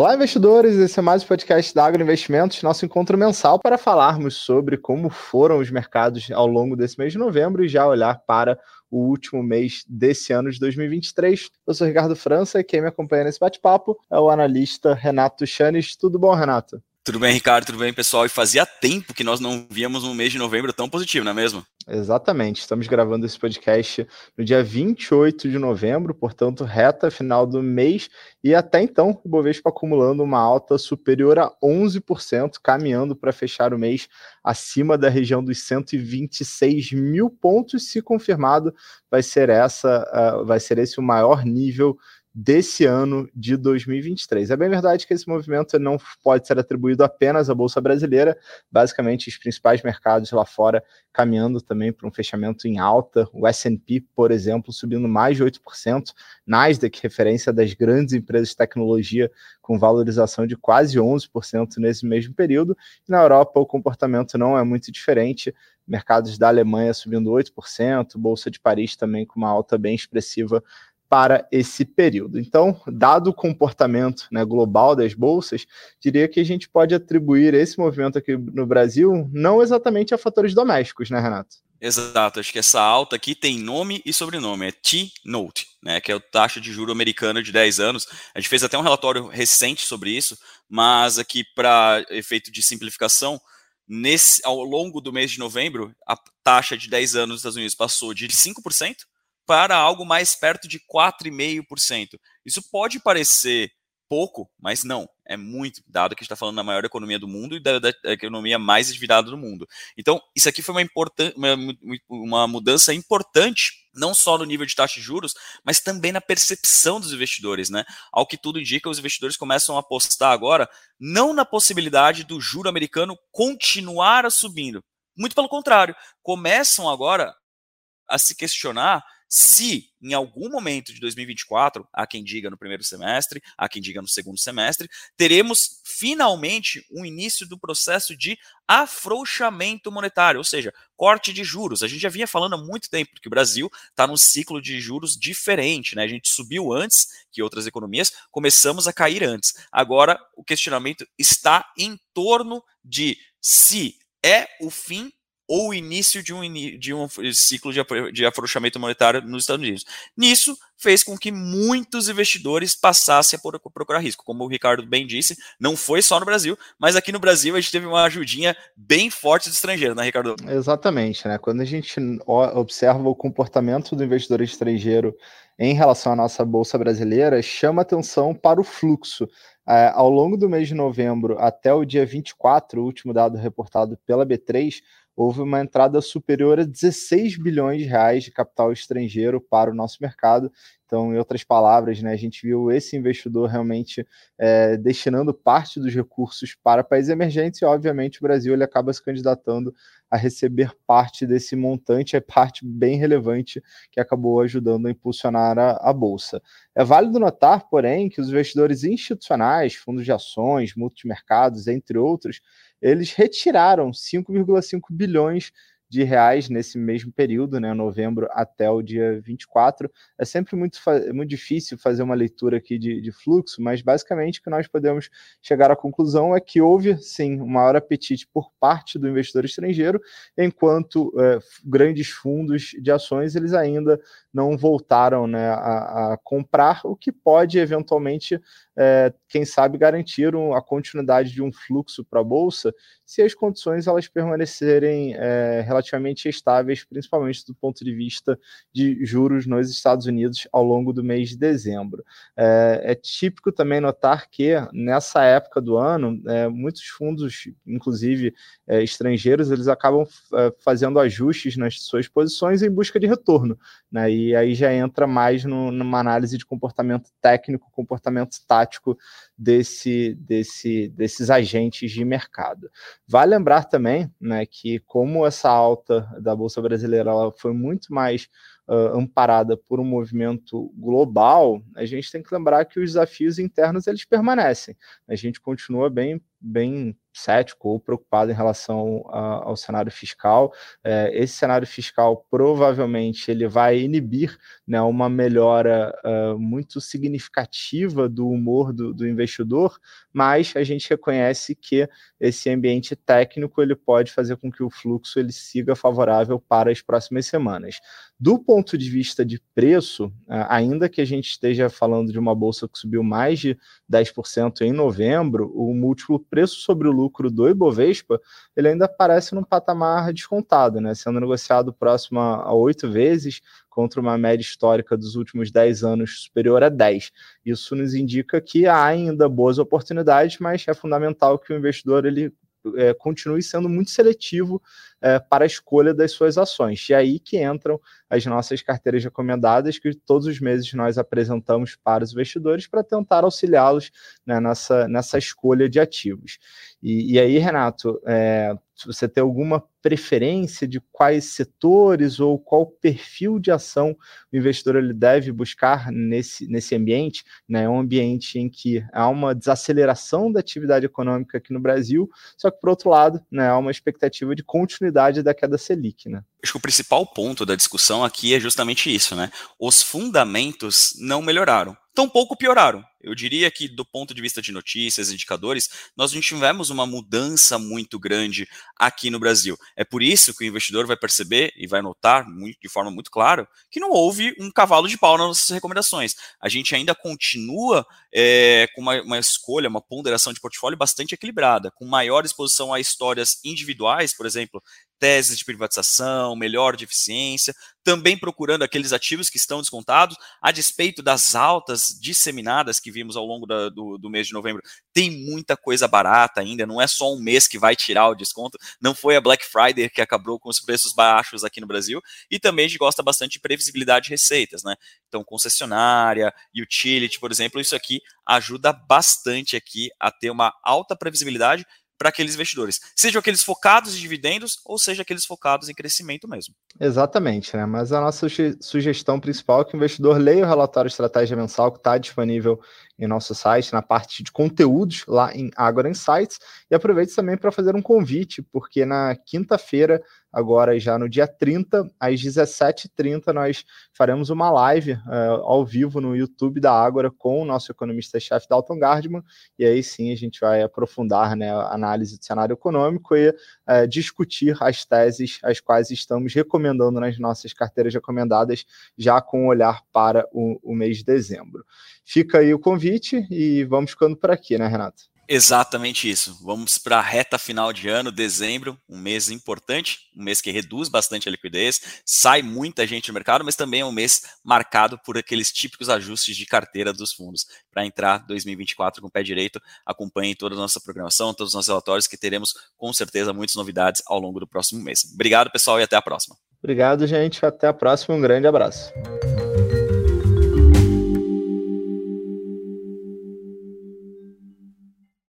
Olá, investidores! Esse é mais um podcast da Agro Investimentos, nosso encontro mensal para falarmos sobre como foram os mercados ao longo desse mês de novembro e já olhar para o último mês desse ano de 2023. Eu sou Ricardo França e quem me acompanha nesse bate-papo é o analista Renato Chanes. Tudo bom, Renato? Tudo bem, Ricardo? Tudo bem, pessoal? E fazia tempo que nós não víamos um mês de novembro tão positivo, não é mesmo? Exatamente. Estamos gravando esse podcast no dia 28 de novembro, portanto, reta final do mês. E até então, o Bovespa acumulando uma alta superior a 11%, caminhando para fechar o mês acima da região dos 126 mil pontos. Se confirmado, vai ser essa, uh, vai ser esse o maior nível desse ano de 2023. É bem verdade que esse movimento não pode ser atribuído apenas à Bolsa Brasileira, basicamente os principais mercados lá fora caminhando também para um fechamento em alta, o S&P, por exemplo, subindo mais de 8%, Nasdaq, referência das grandes empresas de tecnologia, com valorização de quase 11% nesse mesmo período, e na Europa o comportamento não é muito diferente, mercados da Alemanha subindo 8%, Bolsa de Paris também com uma alta bem expressiva para esse período. Então, dado o comportamento né, global das bolsas, diria que a gente pode atribuir esse movimento aqui no Brasil não exatamente a fatores domésticos, né, Renato? Exato, acho que essa alta aqui tem nome e sobrenome, é T-Note, né, que é a taxa de juro americana de 10 anos. A gente fez até um relatório recente sobre isso, mas aqui para efeito de simplificação, nesse ao longo do mês de novembro, a taxa de 10 anos dos Estados Unidos passou de 5% para algo mais perto de 4,5%. Isso pode parecer pouco, mas não, é muito, dado que a gente está falando da maior economia do mundo e da, da, economia mais endividada do mundo. Então, isso aqui foi uma, uma, uma mudança importante, não só no nível de taxa de juros, mas também na percepção dos investidores, né? Ao que tudo indica, os investidores começam a apostar agora não na possibilidade do juro americano continuar subindo. Muito pelo contrário, começam agora a se questionar se em algum momento de 2024, há quem diga no primeiro semestre, há quem diga no segundo semestre, teremos finalmente um início do processo de afrouxamento monetário, ou seja, corte de juros. A gente já vinha falando há muito tempo que o Brasil está num ciclo de juros diferente, né? A gente subiu antes que outras economias, começamos a cair antes. Agora o questionamento está em torno de se é o fim ou o início de um, de um ciclo de, afrouxamento monetário nos Estados Unidos. Nisso, fez com que muitos investidores passassem a procurar risco. Como o Ricardo bem disse, não foi só no Brasil, mas aqui no Brasil a gente teve uma ajudinha bem forte do estrangeiro, né, Ricardo? Exatamente, né? Quando a gente observa o comportamento do investidor estrangeiro em relação à nossa bolsa brasileira, chama atenção para o fluxo. É, ao longo do mês de novembro até o dia 24, o último dado reportado pela B3, houve uma entrada superior a 16 bilhões de reais de capital estrangeiro para o nosso mercado. Então, em outras palavras, né, a gente viu esse investidor realmente é, destinando parte dos recursos para países emergentes e, obviamente, o Brasil ele acaba se candidatando a receber parte desse montante, é parte bem relevante que acabou ajudando a impulsionar a, a Bolsa. É válido notar, porém, que os investidores institucionais, fundos de ações, multimercados, entre outros, eles retiraram 5,5 bilhões de reais nesse mesmo período, né, novembro até o dia 24. É sempre muito, muito difícil fazer uma leitura aqui de, de, fluxo, mas basicamente o que nós podemos chegar à conclusão é que houve, sim, um maior apetite por parte do investidor estrangeiro, enquanto é, grandes fundos de ações eles ainda não voltaram né, a, a comprar, o que pode eventualmente, é, quem sabe, garantir a continuidade de um fluxo para a Bolsa, se as condições elas permanecerem é, relativamente estáveis, principalmente do ponto de vista de juros nos Estados Unidos ao longo do mês de dezembro. É, é típico também notar que nessa época do ano, é, muitos fundos, inclusive é, estrangeiros, eles acabam é, fazendo ajustes nas suas posições em busca de retorno, né? E aí já entra mais no, numa análise de comportamento técnico, comportamento tático desse, desse, desses agentes de mercado. Vale lembrar também né, que, como essa alta da Bolsa Brasileira ela foi muito mais uh, amparada por um movimento global, a gente tem que lembrar que os desafios internos eles permanecem. A gente continua bem bem cético ou preocupado em relação a, ao cenário fiscal. É, esse cenário fiscal provavelmente ele vai inibir né, uma melhora uh, muito significativa do humor do, do, investidor, mas a gente reconhece que esse ambiente técnico ele pode fazer com que o fluxo ele siga favorável para as próximas semanas. Do ponto de vista de preço, uh, ainda que a gente esteja falando de uma bolsa que subiu mais de 10% em novembro, o múltiplo preço sobre o lucro do Ibovespa, ele ainda aparece num patamar descontado, né, sendo negociado próximo a oito vezes, contra uma média histórica dos últimos 10 anos superior a 10. Isso nos indica que há ainda boas oportunidades, mas é fundamental que o investidor ele é, continue sendo muito seletivo é, para a escolha das suas ações. E aí que entram as nossas carteiras recomendadas, que todos os meses nós apresentamos para os investidores para tentar auxiliá-los né, nessa, nessa escolha de ativos. E, e aí, Renato, é, você tem alguma preferência de quais setores ou qual perfil de ação o investidor ele deve buscar nesse, nesse ambiente? Né? É um ambiente em que há uma desaceleração da atividade econômica aqui no Brasil, só que, por outro lado, né, há uma expectativa de continuidade da queda Selic. Né? Acho que o principal ponto da discussão aqui é justamente isso, né? Os fundamentos não melhoraram tampouco pioraram. Eu diria que, do ponto de vista de notícias, indicadores, nós não tivemos uma mudança muito grande aqui no Brasil. É por isso que o investidor vai perceber e vai notar muito, de forma muito clara que não houve um cavalo de pau nas nossas recomendações. A gente ainda continua é, com uma, uma escolha, uma ponderação de portfólio bastante equilibrada, com maior exposição a histórias individuais, por exemplo, teses de privatização, melhor de eficiência, também procurando aqueles ativos que estão descontados, a despeito das altas disseminadas que vimos ao longo da, do, do, mês de novembro. Tem muita coisa barata ainda, não é só um mês que vai tirar o desconto, não foi a Black Friday que acabou com os preços baixos aqui no Brasil, e também a gente gosta bastante de previsibilidade de receitas, né? Então, concessionária, utility, por exemplo, isso aqui ajuda bastante aqui a ter uma alta previsibilidade para aqueles investidores, sejam aqueles focados em dividendos ou seja aqueles focados em crescimento mesmo. Exatamente, né? Mas a nossa sugestão principal é que o investidor leia o relatório estratégia mensal que está disponível em nosso site, na parte de conteúdos lá em Agora Insights, e aproveite também para fazer um convite, porque na quinta-feira agora já no dia 30, às 17h30, nós faremos uma live uh, ao vivo no YouTube da Ágora com o nosso economista-chefe Dalton Gardman, e aí sim a gente vai aprofundar né, a análise do cenário econômico e uh, discutir as teses as quais estamos recomendando nas nossas carteiras recomendadas, já com um olhar para o, o mês de dezembro. Fica aí o convite e vamos ficando por aqui, né, Renato? Exatamente isso. Vamos para a reta final de ano, dezembro, um mês importante, um mês que reduz bastante a liquidez, sai muita gente no mercado, mas também é um mês marcado por aqueles típicos ajustes de carteira dos fundos. Para entrar 2024 com o pé direito, acompanhe toda a nossa programação, todos os nossos relatórios, que teremos com certeza muitas novidades ao longo do próximo mês. Obrigado, pessoal, e até a próxima. Obrigado, gente. Até a próxima. Um grande abraço.